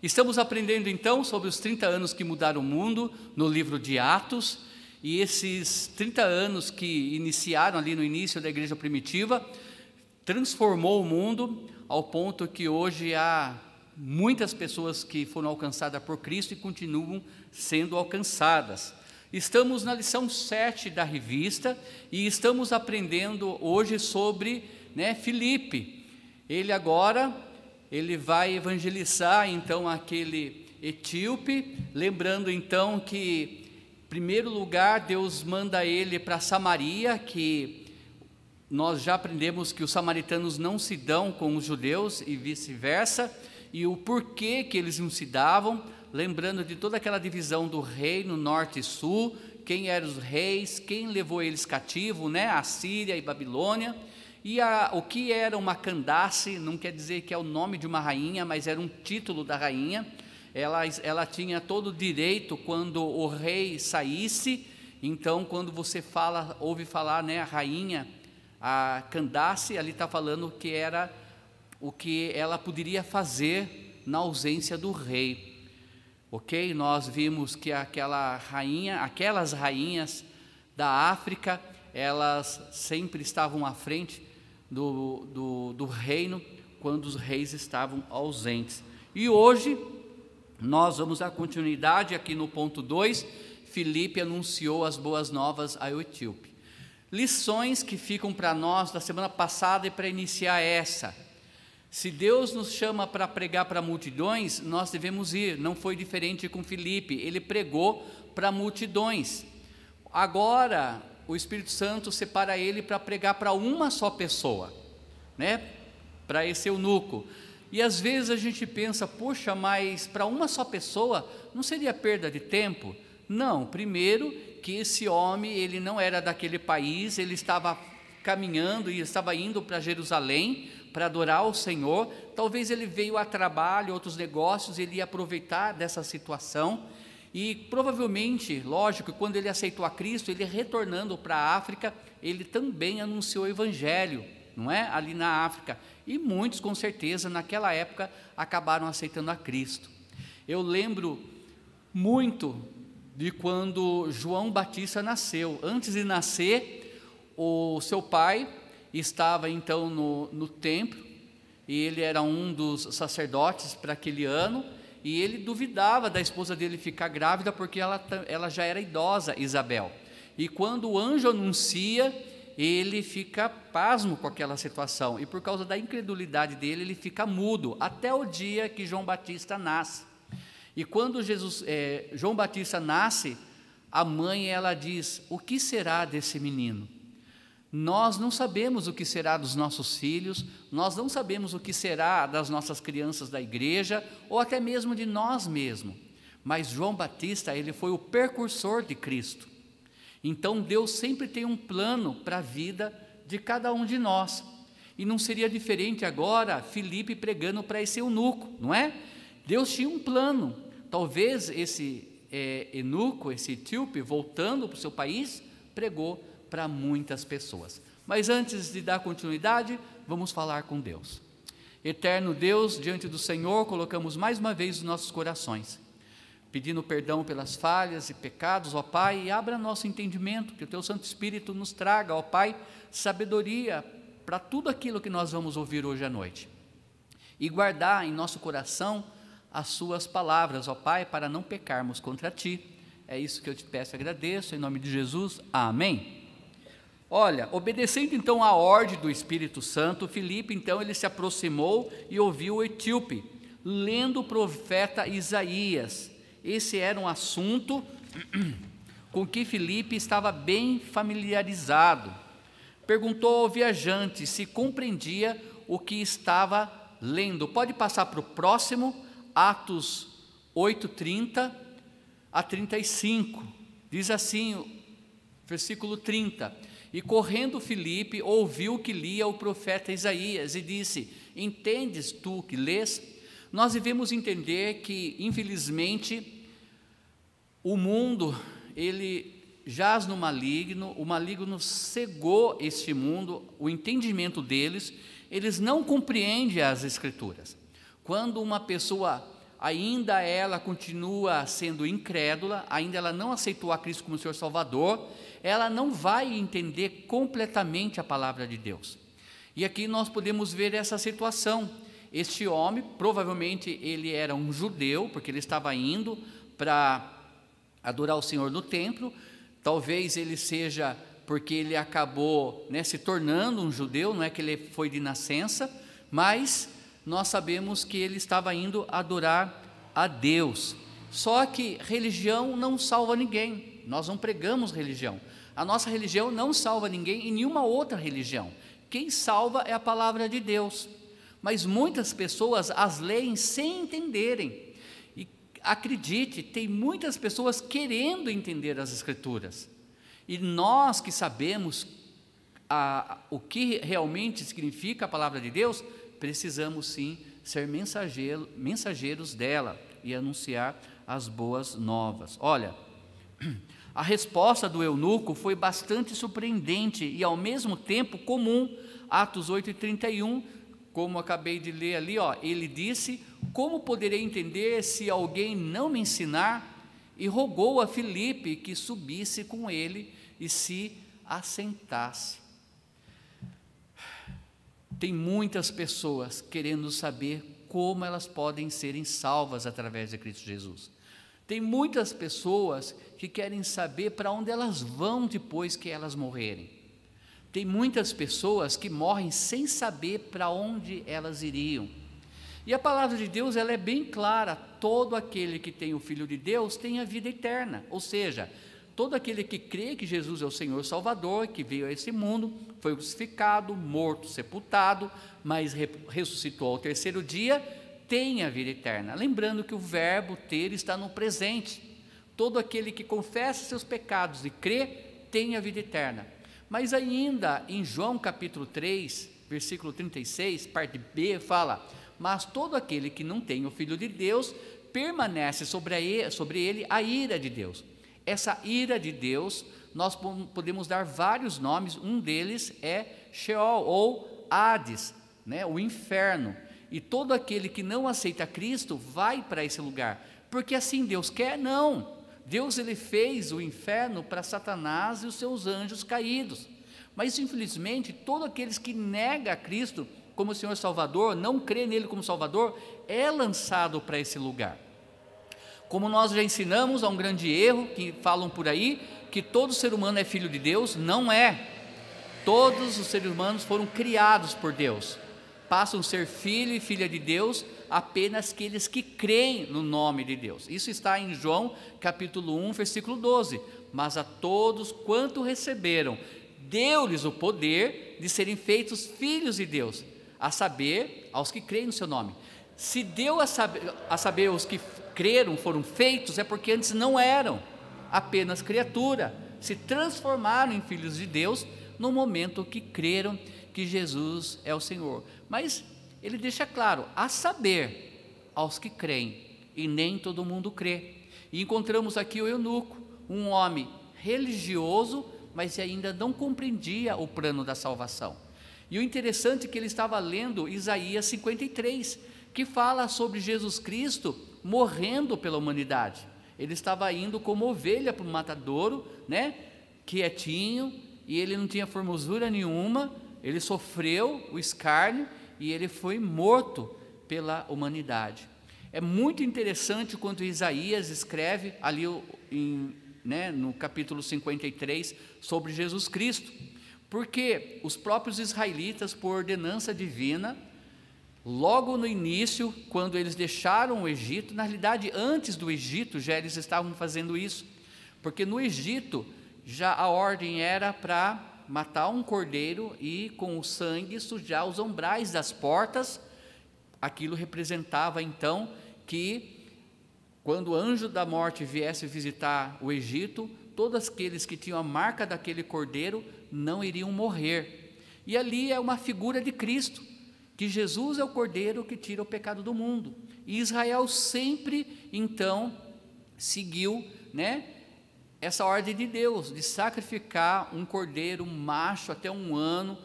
Estamos aprendendo então sobre os 30 anos que mudaram o mundo no livro de Atos, e esses 30 anos que iniciaram ali no início da igreja primitiva transformou o mundo ao ponto que hoje há muitas pessoas que foram alcançadas por Cristo e continuam sendo alcançadas. Estamos na lição 7 da revista e estamos aprendendo hoje sobre né, Filipe. Ele agora ele vai evangelizar então aquele etíope, lembrando então que em primeiro lugar Deus manda ele para Samaria, que nós já aprendemos que os samaritanos não se dão com os judeus e vice-versa, e o porquê que eles não se davam, lembrando de toda aquela divisão do reino norte e sul, quem eram os reis, quem levou eles cativo, né? A Síria e Babilônia. E a, o que era uma Candace, não quer dizer que é o nome de uma rainha, mas era um título da rainha. Ela, ela tinha todo o direito quando o rei saísse. Então, quando você fala, ouve falar, né, a rainha, a Candace, ali está falando que era o que ela poderia fazer na ausência do rei. Ok? Nós vimos que aquela rainha, aquelas rainhas da África, elas sempre estavam à frente do, do, do reino quando os reis estavam ausentes. E hoje, nós vamos dar continuidade aqui no ponto 2. Filipe anunciou as boas novas ao etíope. Lições que ficam para nós da semana passada e para iniciar essa. Se Deus nos chama para pregar para multidões, nós devemos ir. Não foi diferente com Filipe, ele pregou para multidões. Agora, o Espírito Santo separa ele para pregar para uma só pessoa, né? Para esse eunuco. E às vezes a gente pensa, poxa, mas para uma só pessoa não seria perda de tempo? Não, primeiro que esse homem, ele não era daquele país, ele estava caminhando e estava indo para Jerusalém para adorar o Senhor. Talvez ele veio a trabalho, outros negócios, ele ia aproveitar dessa situação. E provavelmente, lógico, quando ele aceitou a Cristo, ele retornando para a África, ele também anunciou o Evangelho, não é? Ali na África. E muitos, com certeza, naquela época, acabaram aceitando a Cristo. Eu lembro muito de quando João Batista nasceu. Antes de nascer, o seu pai estava então no, no templo, e ele era um dos sacerdotes para aquele ano e ele duvidava da esposa dele ficar grávida porque ela, ela já era idosa, Isabel. E quando o anjo anuncia, ele fica pasmo com aquela situação. E por causa da incredulidade dele, ele fica mudo até o dia que João Batista nasce. E quando Jesus, é, João Batista nasce, a mãe ela diz: O que será desse menino? Nós não sabemos o que será dos nossos filhos, nós não sabemos o que será das nossas crianças da igreja ou até mesmo de nós mesmos. Mas João Batista, ele foi o precursor de Cristo. Então Deus sempre tem um plano para a vida de cada um de nós. E não seria diferente agora Felipe pregando para esse eunuco, não é? Deus tinha um plano. Talvez esse é, eunuco, esse etíope, voltando para o seu país, pregou para muitas pessoas. Mas antes de dar continuidade, vamos falar com Deus. Eterno Deus, diante do Senhor, colocamos mais uma vez os nossos corações, pedindo perdão pelas falhas e pecados, ó Pai, e abra nosso entendimento, que o Teu Santo Espírito nos traga, ó Pai, sabedoria para tudo aquilo que nós vamos ouvir hoje à noite. E guardar em nosso coração as Suas palavras, ó Pai, para não pecarmos contra Ti. É isso que eu te peço e agradeço, em nome de Jesus. Amém. Olha, obedecendo então à ordem do Espírito Santo, Filipe então ele se aproximou e ouviu o etíope, lendo o profeta Isaías. Esse era um assunto com que Filipe estava bem familiarizado. Perguntou ao viajante se compreendia o que estava lendo. Pode passar para o próximo, Atos 8:30 a 35. Diz assim, versículo 30. E correndo Filipe, ouviu que lia o profeta Isaías e disse: Entendes tu que lês? Nós devemos entender que, infelizmente, o mundo, ele jaz no maligno, o maligno cegou este mundo, o entendimento deles, eles não compreendem as escrituras. Quando uma pessoa ainda ela continua sendo incrédula, ainda ela não aceitou a Cristo como Senhor Salvador, ela não vai entender completamente a palavra de Deus. E aqui nós podemos ver essa situação. Este homem, provavelmente ele era um judeu, porque ele estava indo para adorar o Senhor no templo. Talvez ele seja porque ele acabou né, se tornando um judeu, não é que ele foi de nascença, mas nós sabemos que ele estava indo adorar a Deus. Só que religião não salva ninguém. Nós não pregamos religião. A nossa religião não salva ninguém e nenhuma outra religião. Quem salva é a palavra de Deus. Mas muitas pessoas as leem sem entenderem. E acredite, tem muitas pessoas querendo entender as Escrituras. E nós que sabemos a, o que realmente significa a palavra de Deus, precisamos sim ser mensageiro, mensageiros dela e anunciar as boas novas. Olha, a resposta do eunuco foi bastante surpreendente e ao mesmo tempo comum. Atos 8 e 31, como acabei de ler ali, ó, ele disse: Como poderei entender se alguém não me ensinar? E rogou a Filipe que subisse com ele e se assentasse. Tem muitas pessoas querendo saber como elas podem serem salvas através de Cristo Jesus. Tem muitas pessoas que querem saber para onde elas vão depois que elas morrerem. Tem muitas pessoas que morrem sem saber para onde elas iriam. E a palavra de Deus ela é bem clara: todo aquele que tem o Filho de Deus tem a vida eterna. Ou seja, todo aquele que crê que Jesus é o Senhor Salvador, que veio a esse mundo, foi crucificado, morto, sepultado, mas ressuscitou ao terceiro dia, tem a vida eterna. Lembrando que o verbo ter está no presente. Todo aquele que confessa seus pecados e crê, tem a vida eterna. Mas ainda em João capítulo 3, versículo 36, parte B, fala: Mas todo aquele que não tem o Filho de Deus, permanece sobre, sobre ele a ira de Deus. Essa ira de Deus, nós podemos dar vários nomes, um deles é Sheol ou Hades, né, o inferno. E todo aquele que não aceita Cristo vai para esse lugar, porque assim Deus quer? Não. Deus ele fez o inferno para Satanás e os seus anjos caídos. Mas infelizmente, todos aqueles que negam a Cristo como Senhor Salvador, não crê nele como Salvador, é lançado para esse lugar. Como nós já ensinamos, há um grande erro que falam por aí que todo ser humano é filho de Deus, não é. Todos os seres humanos foram criados por Deus. Passam a ser filho e filha de Deus apenas aqueles que creem no nome de Deus. Isso está em João capítulo 1, versículo 12. Mas a todos quanto receberam, deu-lhes o poder de serem feitos filhos de Deus, a saber, aos que creem no seu nome. Se deu a saber, a saber os que creram, foram feitos, é porque antes não eram apenas criatura, se transformaram em filhos de Deus no momento que creram que Jesus é o Senhor. Mas ele deixa claro, a saber, aos que creem, e nem todo mundo crê. E encontramos aqui o eunuco, um homem religioso, mas ainda não compreendia o plano da salvação. E o interessante é que ele estava lendo Isaías 53, que fala sobre Jesus Cristo morrendo pela humanidade. Ele estava indo como ovelha para o matadouro, né? Quietinho, e ele não tinha formosura nenhuma, ele sofreu o escárnio e ele foi morto pela humanidade. É muito interessante quando Isaías escreve ali em, né, no capítulo 53 sobre Jesus Cristo, porque os próprios israelitas, por ordenança divina, Logo no início, quando eles deixaram o Egito, na realidade, antes do Egito, já eles estavam fazendo isso, porque no Egito já a ordem era para matar um cordeiro e com o sangue sujar os umbrais das portas. Aquilo representava então que quando o anjo da morte viesse visitar o Egito, todos aqueles que tinham a marca daquele cordeiro não iriam morrer. E ali é uma figura de Cristo que Jesus é o cordeiro que tira o pecado do mundo. E Israel sempre, então, seguiu, né, essa ordem de Deus de sacrificar um cordeiro macho até um ano,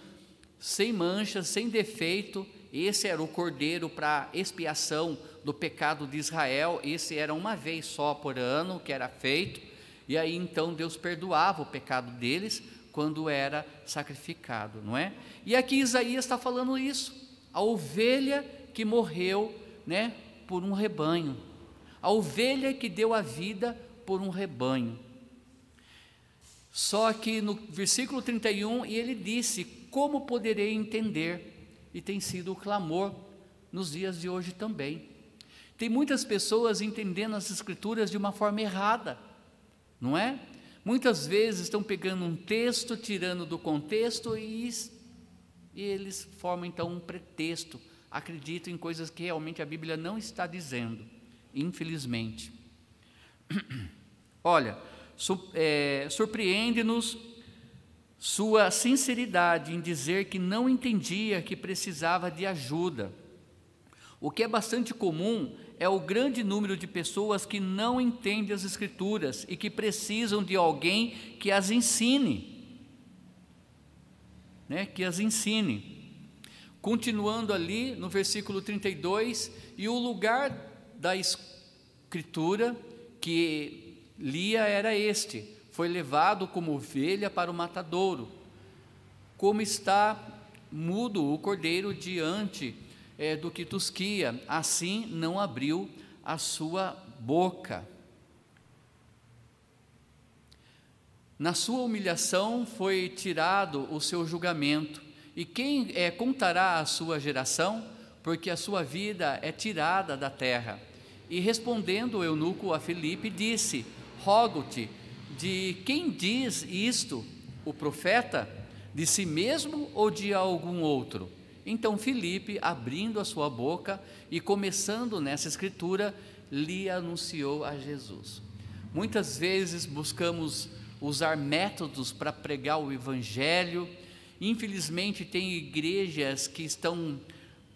sem manchas, sem defeito. Esse era o cordeiro para expiação do pecado de Israel, esse era uma vez só por ano que era feito, e aí então Deus perdoava o pecado deles quando era sacrificado, não é? E aqui Isaías está falando isso, a ovelha que morreu, né, por um rebanho, a ovelha que deu a vida por um rebanho. Só que no versículo 31, e ele disse: Como poderei entender? E tem sido o clamor nos dias de hoje também. Tem muitas pessoas entendendo as Escrituras de uma forma errada, não é? Muitas vezes estão pegando um texto, tirando do contexto e, e eles formam então um pretexto, acreditam em coisas que realmente a Bíblia não está dizendo, infelizmente. Olha, surpreende-nos sua sinceridade em dizer que não entendia que precisava de ajuda. O que é bastante comum é o grande número de pessoas que não entendem as Escrituras e que precisam de alguém que as ensine. Né, que as ensine. Continuando ali no versículo 32, e o lugar da Escritura que Lia era este: foi levado como ovelha para o matadouro. Como está mudo o cordeiro diante é, do que tosquia, assim não abriu a sua boca. Na sua humilhação foi tirado o seu julgamento, e quem é, contará a sua geração? Porque a sua vida é tirada da terra. E respondendo o eunuco a Felipe, disse: rogo-te, de quem diz isto? O profeta? De si mesmo ou de algum outro? Então Filipe, abrindo a sua boca e começando nessa escritura, lhe anunciou a Jesus. Muitas vezes buscamos usar métodos para pregar o Evangelho. Infelizmente, tem igrejas que estão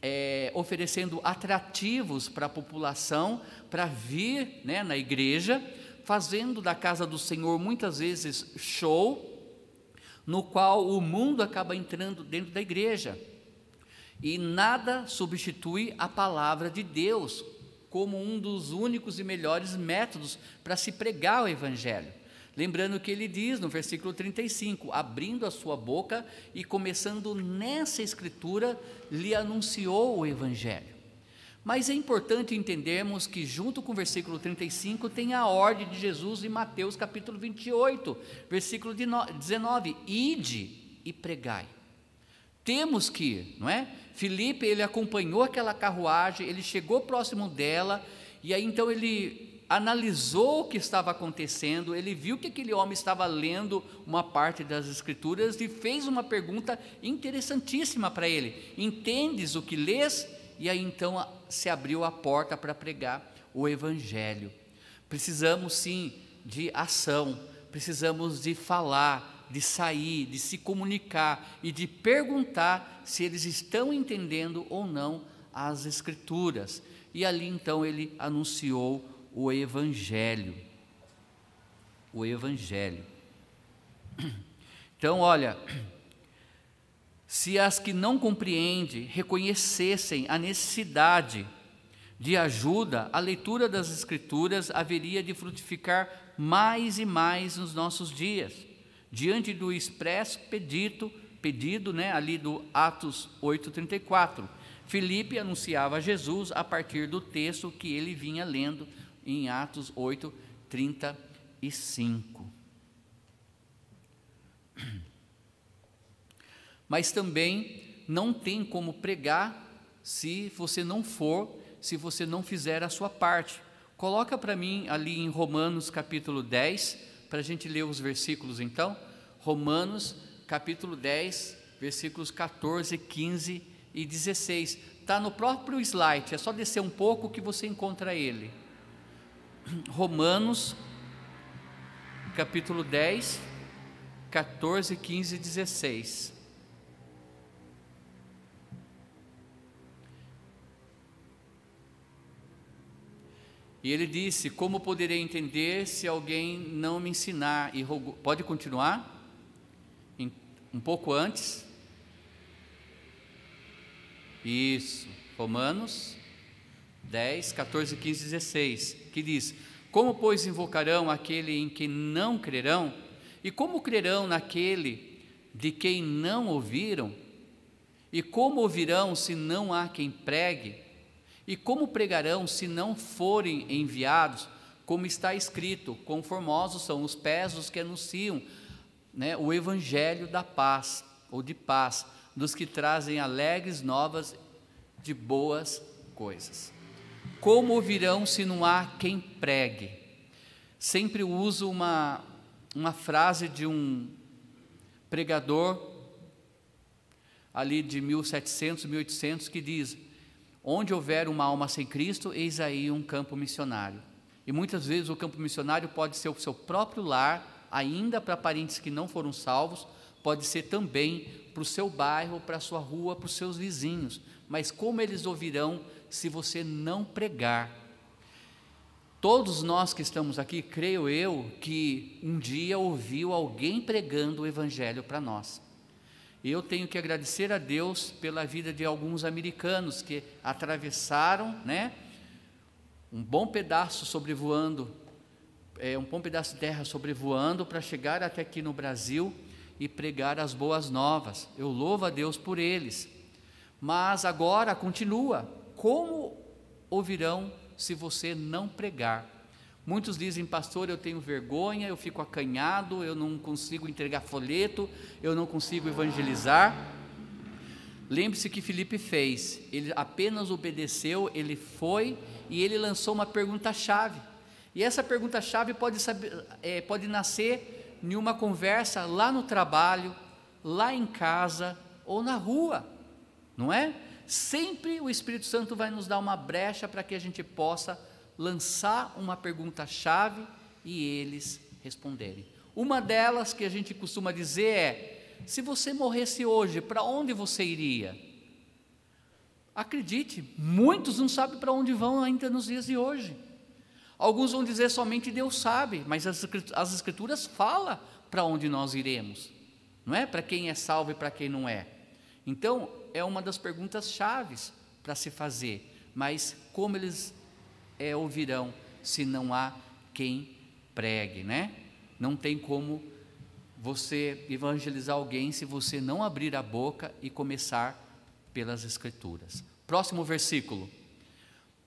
é, oferecendo atrativos para a população para vir né, na igreja, fazendo da casa do Senhor muitas vezes show, no qual o mundo acaba entrando dentro da igreja. E nada substitui a palavra de Deus como um dos únicos e melhores métodos para se pregar o Evangelho. Lembrando que ele diz no versículo 35: abrindo a sua boca e começando nessa escritura, lhe anunciou o Evangelho. Mas é importante entendermos que, junto com o versículo 35, tem a ordem de Jesus em Mateus capítulo 28, versículo 19: Ide e pregai. Temos que ir, não é? Filipe, ele acompanhou aquela carruagem, ele chegou próximo dela, e aí então ele analisou o que estava acontecendo, ele viu que aquele homem estava lendo uma parte das Escrituras e fez uma pergunta interessantíssima para ele: Entendes o que lês? E aí então se abriu a porta para pregar o Evangelho. Precisamos sim de ação, precisamos de falar, de sair, de se comunicar e de perguntar se eles estão entendendo ou não as Escrituras. E ali então ele anunciou o Evangelho. O Evangelho. Então, olha, se as que não compreendem reconhecessem a necessidade de ajuda, a leitura das Escrituras haveria de frutificar mais e mais nos nossos dias, diante do expresso pedido, pedido né, ali do Atos 8,34. Filipe anunciava Jesus a partir do texto que ele vinha lendo em Atos 8:35. Mas também não tem como pregar se você não for, se você não fizer a sua parte. Coloca para mim ali em Romanos capítulo 10, para a gente ler os versículos então. Romanos capítulo 10, versículos 14, 15 e 16. Está no próprio slide, é só descer um pouco que você encontra ele. Romanos capítulo 10, 14, 15 e 16. E ele disse: Como poderei entender se alguém não me ensinar? E rogou, pode continuar? Um pouco antes. Isso, Romanos 10, 14, 15, 16, que diz: Como, pois, invocarão aquele em que não crerão? E como crerão naquele de quem não ouviram? E como ouvirão se não há quem pregue? E como pregarão se não forem enviados? Como está escrito: Conformosos são os pés dos que anunciam né, o evangelho da paz, ou de paz, dos que trazem alegres novas de boas coisas. Como ouvirão se não há quem pregue? Sempre uso uma, uma frase de um pregador ali de 1700, 1800 que diz: Onde houver uma alma sem Cristo, eis aí um campo missionário. E muitas vezes o campo missionário pode ser o seu próprio lar, ainda para parentes que não foram salvos, pode ser também para o seu bairro, para a sua rua, para os seus vizinhos. Mas como eles ouvirão se você não pregar? Todos nós que estamos aqui, creio eu, que um dia ouviu alguém pregando o Evangelho para nós. Eu tenho que agradecer a Deus pela vida de alguns americanos que atravessaram, né, um bom pedaço sobrevoando, é, um bom pedaço de terra sobrevoando para chegar até aqui no Brasil e pregar as boas novas. Eu louvo a Deus por eles. Mas agora continua. Como ouvirão se você não pregar? Muitos dizem, pastor, eu tenho vergonha, eu fico acanhado, eu não consigo entregar folheto, eu não consigo evangelizar. Lembre-se que Felipe fez, ele apenas obedeceu, ele foi e ele lançou uma pergunta-chave. E essa pergunta-chave pode, é, pode nascer em uma conversa lá no trabalho, lá em casa ou na rua, não é? Sempre o Espírito Santo vai nos dar uma brecha para que a gente possa lançar uma pergunta-chave e eles responderem. Uma delas que a gente costuma dizer é: se você morresse hoje, para onde você iria? Acredite, muitos não sabem para onde vão ainda nos dias de hoje. Alguns vão dizer somente Deus sabe, mas as Escrituras falam para onde nós iremos, não é? Para quem é salvo e para quem não é. Então, é uma das perguntas chaves para se fazer, mas como eles é, ouvirão se não há quem pregue, né? Não tem como você evangelizar alguém se você não abrir a boca e começar pelas Escrituras. Próximo versículo.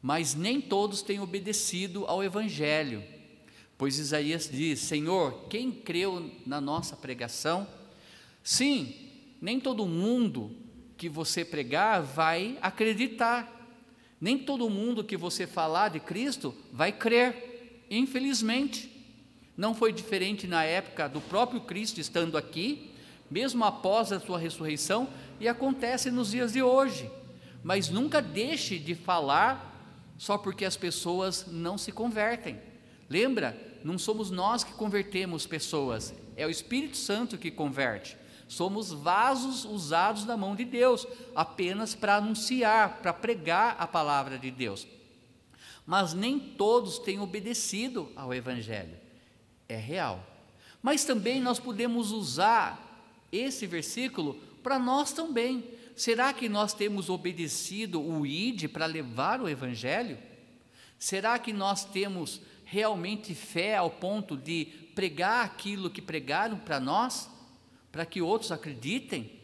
Mas nem todos têm obedecido ao Evangelho, pois Isaías diz: Senhor, quem creu na nossa pregação? Sim, nem todo mundo que você pregar vai acreditar, nem todo mundo que você falar de Cristo vai crer, infelizmente. Não foi diferente na época do próprio Cristo estando aqui, mesmo após a sua ressurreição, e acontece nos dias de hoje. Mas nunca deixe de falar só porque as pessoas não se convertem. Lembra? Não somos nós que convertemos pessoas, é o Espírito Santo que converte. Somos vasos usados na mão de Deus, apenas para anunciar, para pregar a palavra de Deus. Mas nem todos têm obedecido ao Evangelho. É real. Mas também nós podemos usar esse versículo para nós também. Será que nós temos obedecido o ID para levar o Evangelho? Será que nós temos realmente fé ao ponto de pregar aquilo que pregaram para nós, para que outros acreditem?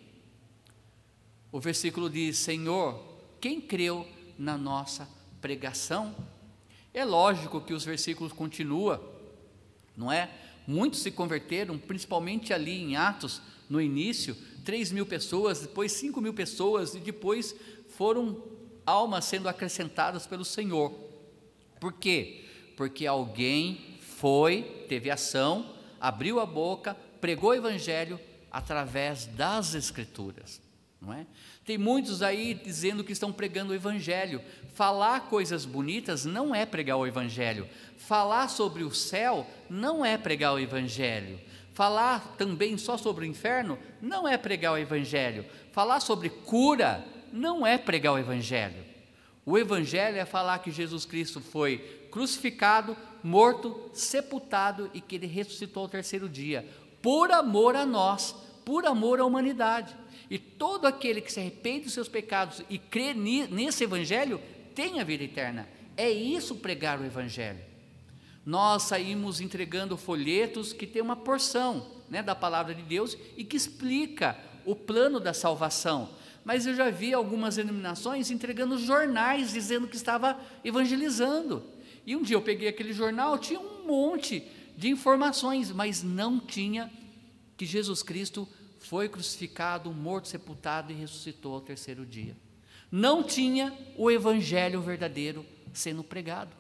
O versículo diz: Senhor, quem creu na nossa pregação? É lógico que os versículos continuam, não é? Muitos se converteram, principalmente ali em Atos, no início, 3 mil pessoas, depois 5 mil pessoas, e depois foram almas sendo acrescentadas pelo Senhor. Por quê? Porque alguém foi, teve ação, abriu a boca, pregou o Evangelho através das Escrituras. Não é? Tem muitos aí dizendo que estão pregando o Evangelho. Falar coisas bonitas não é pregar o Evangelho. Falar sobre o céu não é pregar o Evangelho. Falar também só sobre o inferno não é pregar o Evangelho. Falar sobre cura não é pregar o Evangelho. O Evangelho é falar que Jesus Cristo foi crucificado, morto, sepultado e que ele ressuscitou ao terceiro dia, por amor a nós, por amor à humanidade. E todo aquele que se arrepende dos seus pecados e crê nesse Evangelho tem a vida eterna. É isso pregar o Evangelho. Nós saímos entregando folhetos que tem uma porção né, da palavra de Deus e que explica o plano da salvação. Mas eu já vi algumas denominações entregando jornais dizendo que estava evangelizando. E um dia eu peguei aquele jornal, tinha um monte de informações, mas não tinha que Jesus Cristo foi crucificado, morto, sepultado e ressuscitou ao terceiro dia. Não tinha o evangelho verdadeiro sendo pregado.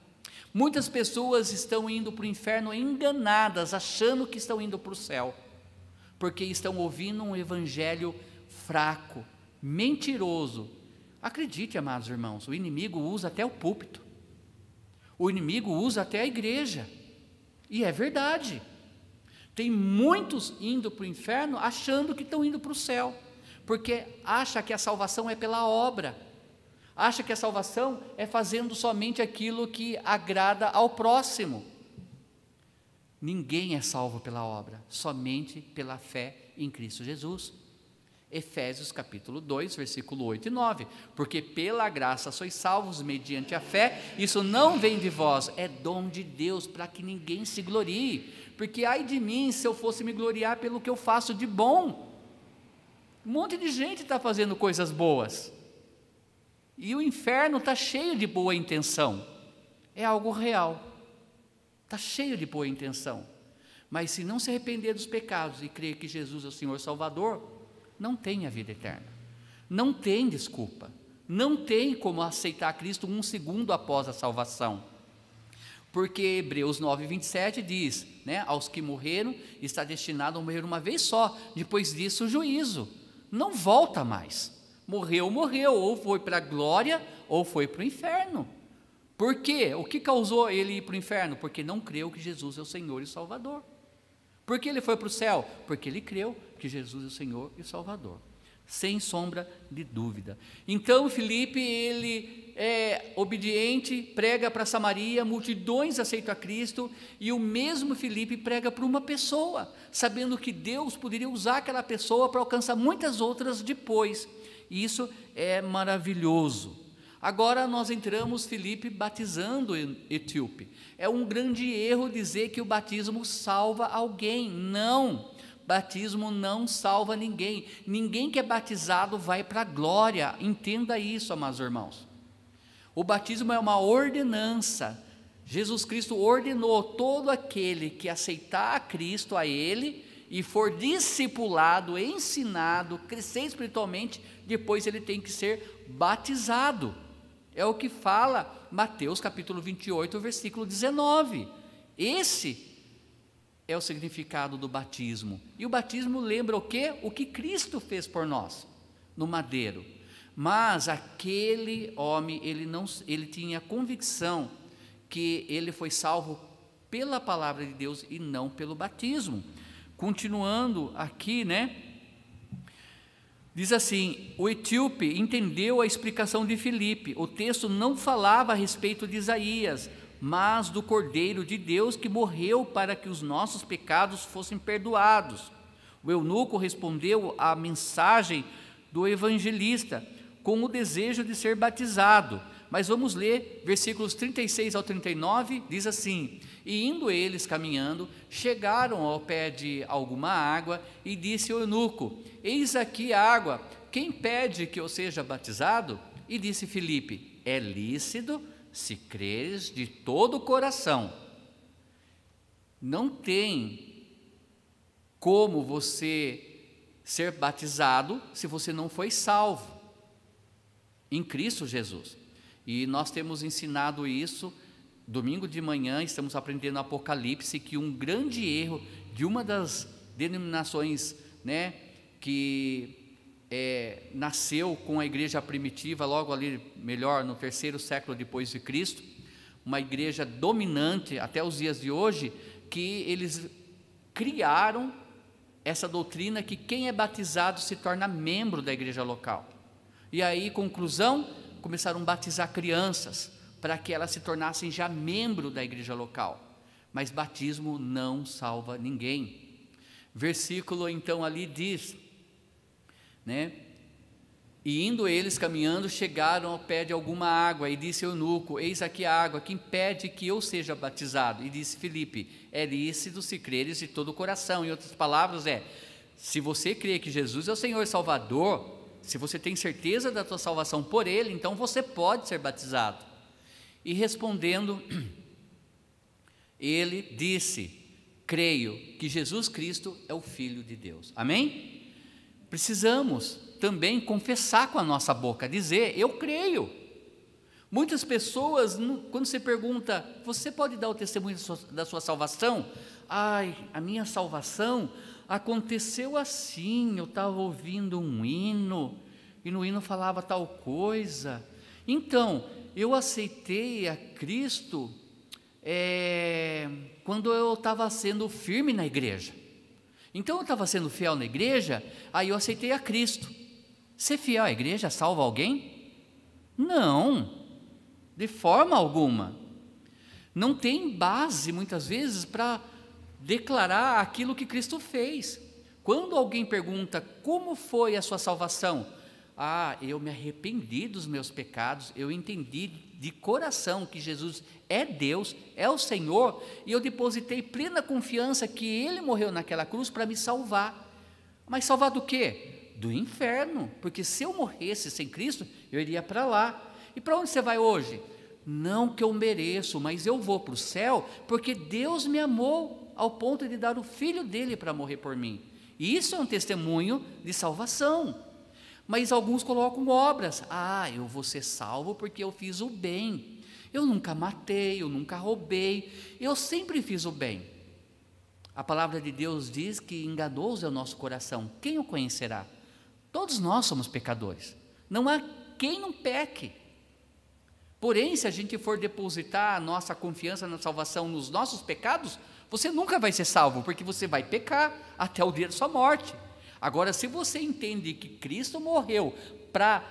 Muitas pessoas estão indo para o inferno enganadas, achando que estão indo para o céu, porque estão ouvindo um evangelho fraco, mentiroso. Acredite, amados irmãos, o inimigo usa até o púlpito, o inimigo usa até a igreja, e é verdade. Tem muitos indo para o inferno achando que estão indo para o céu, porque acha que a salvação é pela obra, acha que a salvação é fazendo somente aquilo que agrada ao próximo. Ninguém é salvo pela obra, somente pela fé em Cristo Jesus. Efésios capítulo 2, versículo 8 e 9. Porque pela graça sois salvos mediante a fé, isso não vem de vós, é dom de Deus, para que ninguém se glorie porque ai de mim se eu fosse me gloriar pelo que eu faço de bom. Um monte de gente está fazendo coisas boas, e o inferno está cheio de boa intenção, é algo real, está cheio de boa intenção, mas se não se arrepender dos pecados e crer que Jesus é o Senhor Salvador, não tem a vida eterna, não tem desculpa, não tem como aceitar Cristo um segundo após a salvação. Porque Hebreus 9, 27 diz: né, aos que morreram, está destinado a morrer uma vez só, depois disso o juízo. Não volta mais. Morreu, morreu, ou foi para a glória, ou foi para o inferno. Por quê? O que causou ele ir para o inferno? Porque não creu que Jesus é o Senhor e Salvador. Por que ele foi para o céu? Porque ele creu que Jesus é o Senhor e Salvador sem sombra de dúvida. Então Felipe, ele é obediente, prega para Samaria, multidões aceitam a Cristo, e o mesmo Felipe prega para uma pessoa, sabendo que Deus poderia usar aquela pessoa para alcançar muitas outras depois. Isso é maravilhoso. Agora nós entramos, Felipe, batizando etíope. É um grande erro dizer que o batismo salva alguém. Não. Batismo não salva ninguém. Ninguém que é batizado vai para a glória. Entenda isso, amados irmãos. O batismo é uma ordenança. Jesus Cristo ordenou todo aquele que aceitar a Cristo a Ele e for discipulado, ensinado, crescer espiritualmente, depois ele tem que ser batizado. É o que fala Mateus capítulo 28, versículo 19. Esse é o significado do batismo. E o batismo lembra o quê? O que Cristo fez por nós no madeiro. Mas aquele homem, ele não ele tinha convicção que ele foi salvo pela palavra de Deus e não pelo batismo. Continuando aqui, né? Diz assim: o etíope entendeu a explicação de Filipe. O texto não falava a respeito de Isaías, mas do Cordeiro de Deus que morreu para que os nossos pecados fossem perdoados. O eunuco respondeu à mensagem do evangelista com o desejo de ser batizado. Mas vamos ler versículos 36 ao 39, diz assim: E indo eles caminhando, chegaram ao pé de alguma água, e disse o eunuco: Eis aqui a água, quem pede que eu seja batizado? E disse Filipe: É lícito se creres de todo o coração, não tem como você ser batizado se você não foi salvo em Cristo Jesus. E nós temos ensinado isso domingo de manhã, estamos aprendendo Apocalipse que um grande erro de uma das denominações, né, que é, nasceu com a igreja primitiva, logo ali, melhor, no terceiro século depois de Cristo, uma igreja dominante até os dias de hoje, que eles criaram essa doutrina que quem é batizado se torna membro da igreja local. E aí, conclusão, começaram a batizar crianças para que elas se tornassem já membro da igreja local. Mas batismo não salva ninguém. Versículo então ali diz: né? E indo eles caminhando, chegaram ao pé de alguma água, e disse eunuco: Eis aqui a água, que impede que eu seja batizado? E disse Filipe: É lícito se creres de todo o coração. Em outras palavras, é: se você crê que Jesus é o Senhor e Salvador, se você tem certeza da tua salvação por Ele, então você pode ser batizado. E respondendo, ele disse: Creio que Jesus Cristo é o Filho de Deus. Amém? Precisamos também confessar com a nossa boca, dizer: Eu creio. Muitas pessoas, quando você pergunta, você pode dar o testemunho da sua salvação? Ai, a minha salvação aconteceu assim. Eu estava ouvindo um hino e no hino falava tal coisa. Então, eu aceitei a Cristo é, quando eu estava sendo firme na igreja. Então eu estava sendo fiel na igreja, aí eu aceitei a Cristo. Ser fiel à igreja salva alguém? Não, de forma alguma. Não tem base, muitas vezes, para declarar aquilo que Cristo fez. Quando alguém pergunta como foi a sua salvação, ah, eu me arrependi dos meus pecados, eu entendi de coração que Jesus é Deus, é o Senhor, e eu depositei plena confiança que Ele morreu naquela cruz para me salvar. Mas salvar do quê? Do inferno, porque se eu morresse sem Cristo, eu iria para lá. E para onde você vai hoje? Não que eu mereço, mas eu vou para o céu, porque Deus me amou ao ponto de dar o filho dele para morrer por mim. E isso é um testemunho de salvação. Mas alguns colocam obras. Ah, eu vou ser salvo porque eu fiz o bem. Eu nunca matei, eu nunca roubei, eu sempre fiz o bem. A palavra de Deus diz que enganoso é o nosso coração. Quem o conhecerá? Todos nós somos pecadores. Não há quem não peque. Porém, se a gente for depositar a nossa confiança na salvação nos nossos pecados, você nunca vai ser salvo, porque você vai pecar até o dia da sua morte. Agora, se você entende que Cristo morreu para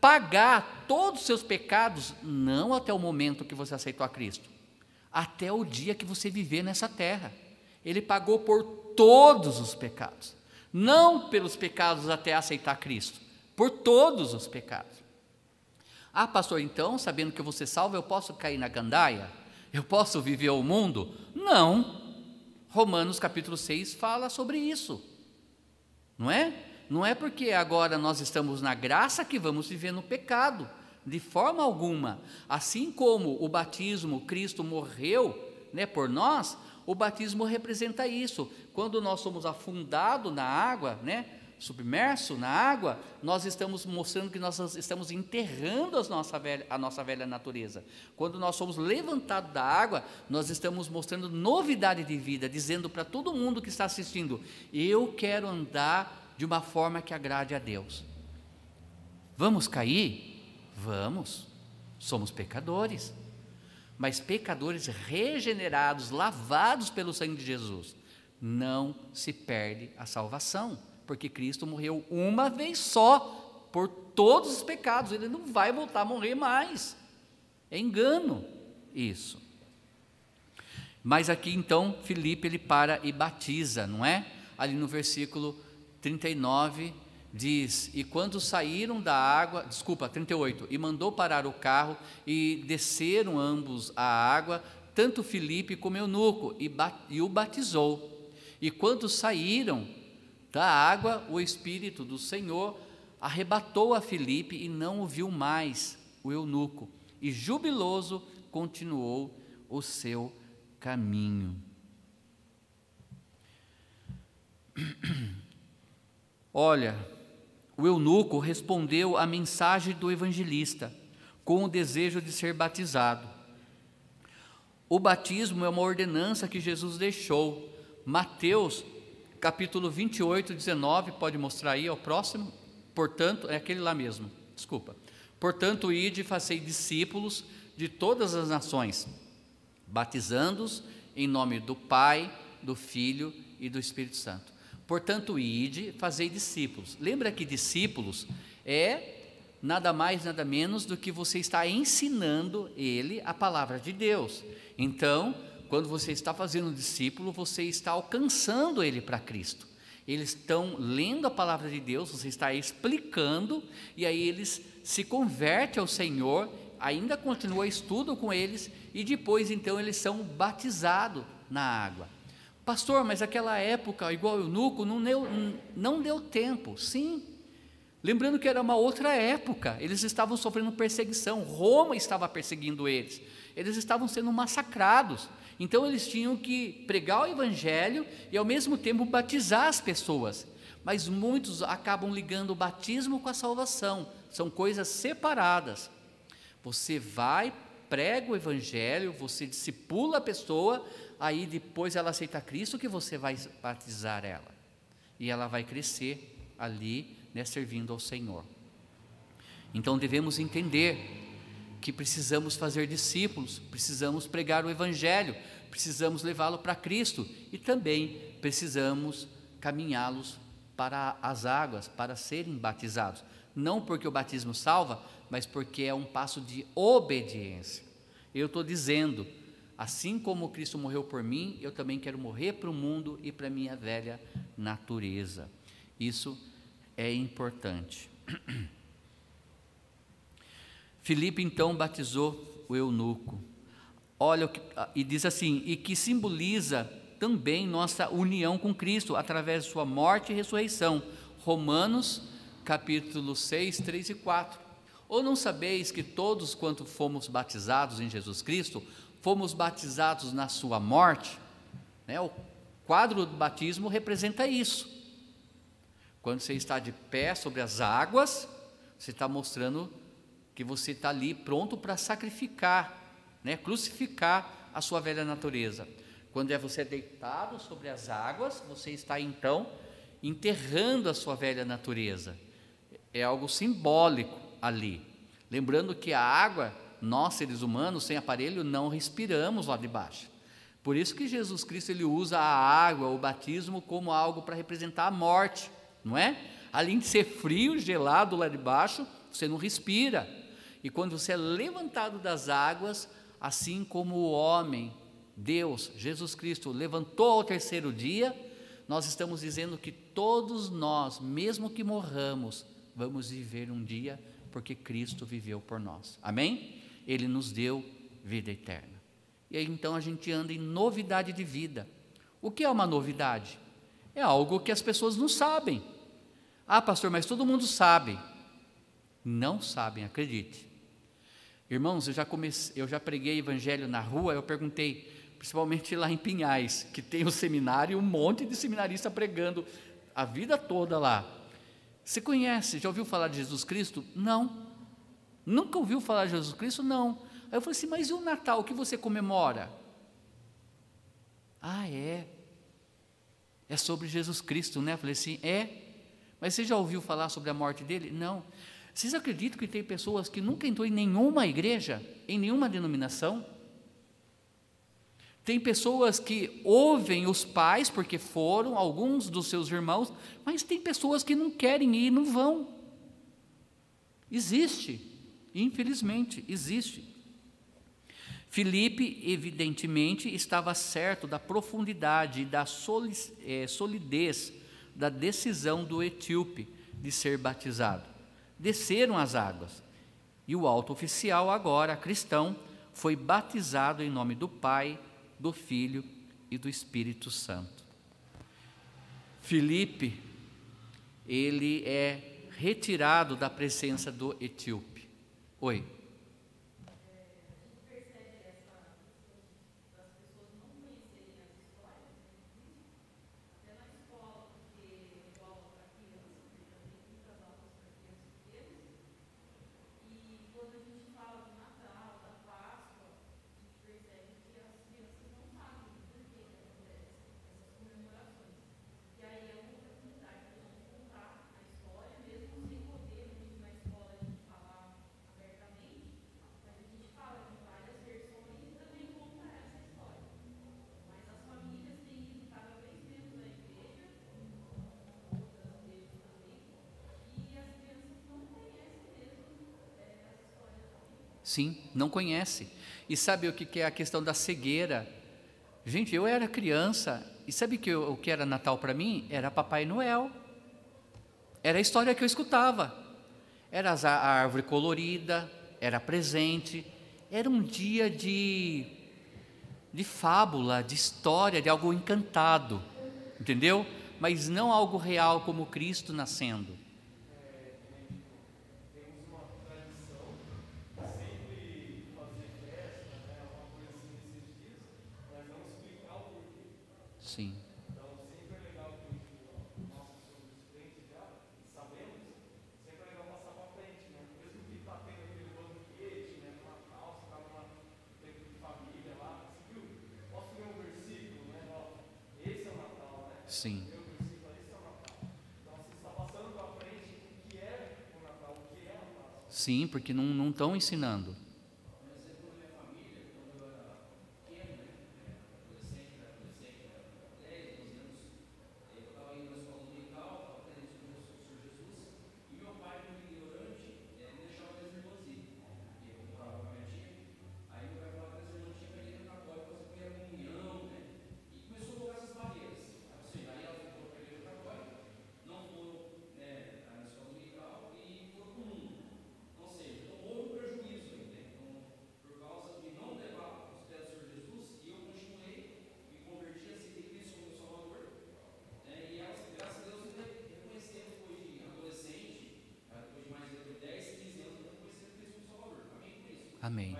pagar todos os seus pecados, não até o momento que você aceitou a Cristo, até o dia que você viver nessa terra. Ele pagou por todos os pecados, não pelos pecados até aceitar Cristo, por todos os pecados. Ah, pastor, então, sabendo que eu vou ser salvo, eu posso cair na gandaia? Eu posso viver o mundo? Não. Romanos capítulo 6 fala sobre isso. Não é? Não é porque agora nós estamos na graça que vamos viver no pecado, de forma alguma. Assim como o batismo, Cristo morreu né, por nós, o batismo representa isso. Quando nós somos afundados na água, né, submerso na água, nós estamos mostrando que nós estamos enterrando a nossa velha, a nossa velha natureza. Quando nós somos levantados da água, nós estamos mostrando novidade de vida, dizendo para todo mundo que está assistindo: eu quero andar de uma forma que agrade a Deus. Vamos cair? Vamos. Somos pecadores. Mas pecadores regenerados, lavados pelo sangue de Jesus, não se perde a salvação porque Cristo morreu uma vez só por todos os pecados, ele não vai voltar a morrer mais. É engano isso. Mas aqui então Filipe ele para e batiza, não é? Ali no versículo 39 diz: E quando saíram da água, desculpa, 38, e mandou parar o carro e desceram ambos a água, tanto Filipe como Eunuco, e, e o batizou. E quando saíram, da água, o Espírito do Senhor arrebatou a Filipe e não o viu mais, o eunuco, e jubiloso continuou o seu caminho. Olha, o eunuco respondeu à mensagem do evangelista com o desejo de ser batizado. O batismo é uma ordenança que Jesus deixou. Mateus capítulo 28, 19, pode mostrar aí, é o próximo. Portanto, é aquele lá mesmo, desculpa. Portanto, ide e fazei discípulos de todas as nações, batizando-os em nome do Pai, do Filho e do Espírito Santo. Portanto, ide, fazei discípulos. Lembra que discípulos é nada mais, nada menos do que você está ensinando ele a palavra de Deus. Então, quando você está fazendo um discípulo, você está alcançando ele para Cristo. Eles estão lendo a palavra de Deus, você está explicando, e aí eles se convertem ao Senhor, ainda continua estudo com eles, e depois então eles são batizados na água. Pastor, mas aquela época, igual o eunuco, não deu, não deu tempo. Sim, lembrando que era uma outra época, eles estavam sofrendo perseguição, Roma estava perseguindo eles, eles estavam sendo massacrados. Então eles tinham que pregar o evangelho e ao mesmo tempo batizar as pessoas. Mas muitos acabam ligando o batismo com a salvação, são coisas separadas. Você vai, prega o evangelho, você discipula a pessoa, aí depois ela aceita Cristo que você vai batizar ela. E ela vai crescer ali, né, servindo ao Senhor. Então devemos entender que precisamos fazer discípulos, precisamos pregar o Evangelho, precisamos levá-lo para Cristo e também precisamos caminhá-los para as águas, para serem batizados. Não porque o batismo salva, mas porque é um passo de obediência. Eu estou dizendo, assim como Cristo morreu por mim, eu também quero morrer para o mundo e para a minha velha natureza. Isso é importante. Filipe então batizou o eunuco. Olha ah, e diz assim, e que simboliza também nossa união com Cristo através de sua morte e ressurreição. Romanos capítulo 6, 3 e 4. Ou não sabeis que todos quanto fomos batizados em Jesus Cristo, fomos batizados na sua morte? Né? O quadro do batismo representa isso. Quando você está de pé sobre as águas, você está mostrando que você está ali pronto para sacrificar, né, crucificar a sua velha natureza. Quando é você deitado sobre as águas, você está então enterrando a sua velha natureza. É algo simbólico ali. Lembrando que a água, nós seres humanos, sem aparelho, não respiramos lá de baixo. Por isso que Jesus Cristo ele usa a água, o batismo, como algo para representar a morte, não é? Além de ser frio, gelado lá de baixo, você não respira. E quando você é levantado das águas, assim como o homem, Deus, Jesus Cristo, levantou ao terceiro dia, nós estamos dizendo que todos nós, mesmo que morramos, vamos viver um dia porque Cristo viveu por nós. Amém? Ele nos deu vida eterna. E aí então a gente anda em novidade de vida. O que é uma novidade? É algo que as pessoas não sabem. Ah, pastor, mas todo mundo sabe. Não sabem, acredite. Irmãos, eu já, comecei, eu já preguei evangelho na rua, eu perguntei, principalmente lá em Pinhais, que tem um seminário, um monte de seminarista pregando a vida toda lá. Você conhece, já ouviu falar de Jesus Cristo? Não. Nunca ouviu falar de Jesus Cristo? Não. Aí eu falei assim, mas e o Natal, o que você comemora? Ah, é. É sobre Jesus Cristo, né? Eu falei assim, é. Mas você já ouviu falar sobre a morte dele? Não. Vocês acreditam que tem pessoas que nunca entrou em nenhuma igreja, em nenhuma denominação? Tem pessoas que ouvem os pais porque foram, alguns dos seus irmãos, mas tem pessoas que não querem ir e não vão. Existe, infelizmente, existe. Filipe, evidentemente, estava certo da profundidade e da eh, solidez da decisão do etíope de ser batizado desceram as águas. E o alto oficial, agora cristão, foi batizado em nome do Pai, do Filho e do Espírito Santo. Filipe, ele é retirado da presença do etíope. Oi. Sim, não conhece. E sabe o que é a questão da cegueira? Gente, eu era criança e sabe que o que era Natal para mim? Era Papai Noel. Era a história que eu escutava. Era a árvore colorida, era presente, era um dia de, de fábula, de história, de algo encantado, entendeu? Mas não algo real como Cristo nascendo. Sim. Então, sempre é legal que o nosso crente já sabemos, sempre é legal passar para frente, né? Mesmo que está tendo aquele banquete, né? No Natal, você está numa tempo de família lá, você viu? Posso ler um versículo, né? Esse é o Natal, né? Sim. Esse é o Natal. Então, você está passando para frente o que é o Natal, o que é o Natal. Sim, porque não estão ensinando. Amém.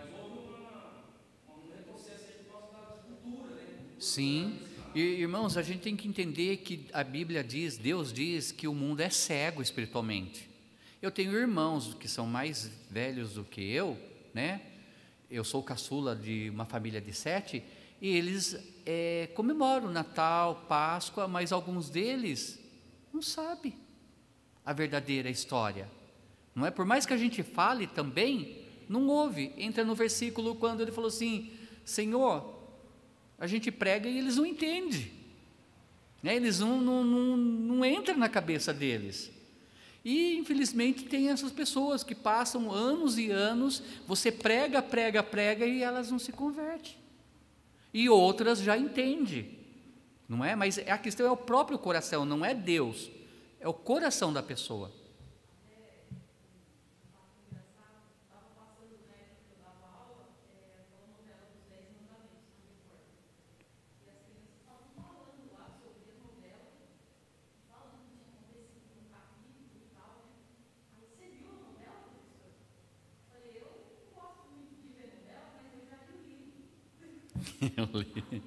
Sim. E, irmãos, a gente tem que entender que a Bíblia diz, Deus diz que o mundo é cego espiritualmente. Eu tenho irmãos que são mais velhos do que eu, né? Eu sou caçula de uma família de sete e eles é, comemoram Natal, Páscoa, mas alguns deles não sabem a verdadeira história. Não é? Por mais que a gente fale também, não ouve. Entra no versículo quando ele falou assim: Senhor, a gente prega e eles não entendem. Né? Eles não, não, não, não entram na cabeça deles. E infelizmente tem essas pessoas que passam anos e anos, você prega, prega, prega e elas não se convertem. E outras já entendem, não é? Mas a questão é o próprio coração, não é Deus, é o coração da pessoa. Eu li.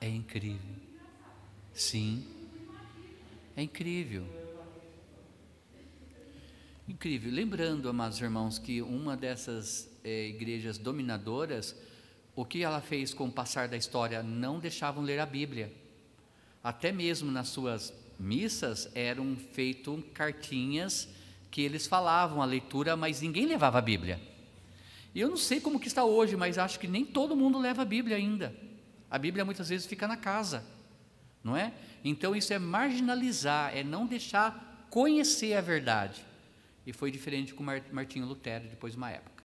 É incrível. Sim. É incrível. Incrível. Lembrando, amados irmãos, que uma dessas é, igrejas dominadoras, o que ela fez com o passar da história? Não deixavam ler a Bíblia. Até mesmo nas suas missas eram feitas cartinhas que eles falavam a leitura, mas ninguém levava a Bíblia. E eu não sei como que está hoje, mas acho que nem todo mundo leva a Bíblia ainda. A Bíblia muitas vezes fica na casa, não é? Então isso é marginalizar, é não deixar conhecer a verdade. E foi diferente com Martinho Lutero depois de uma época.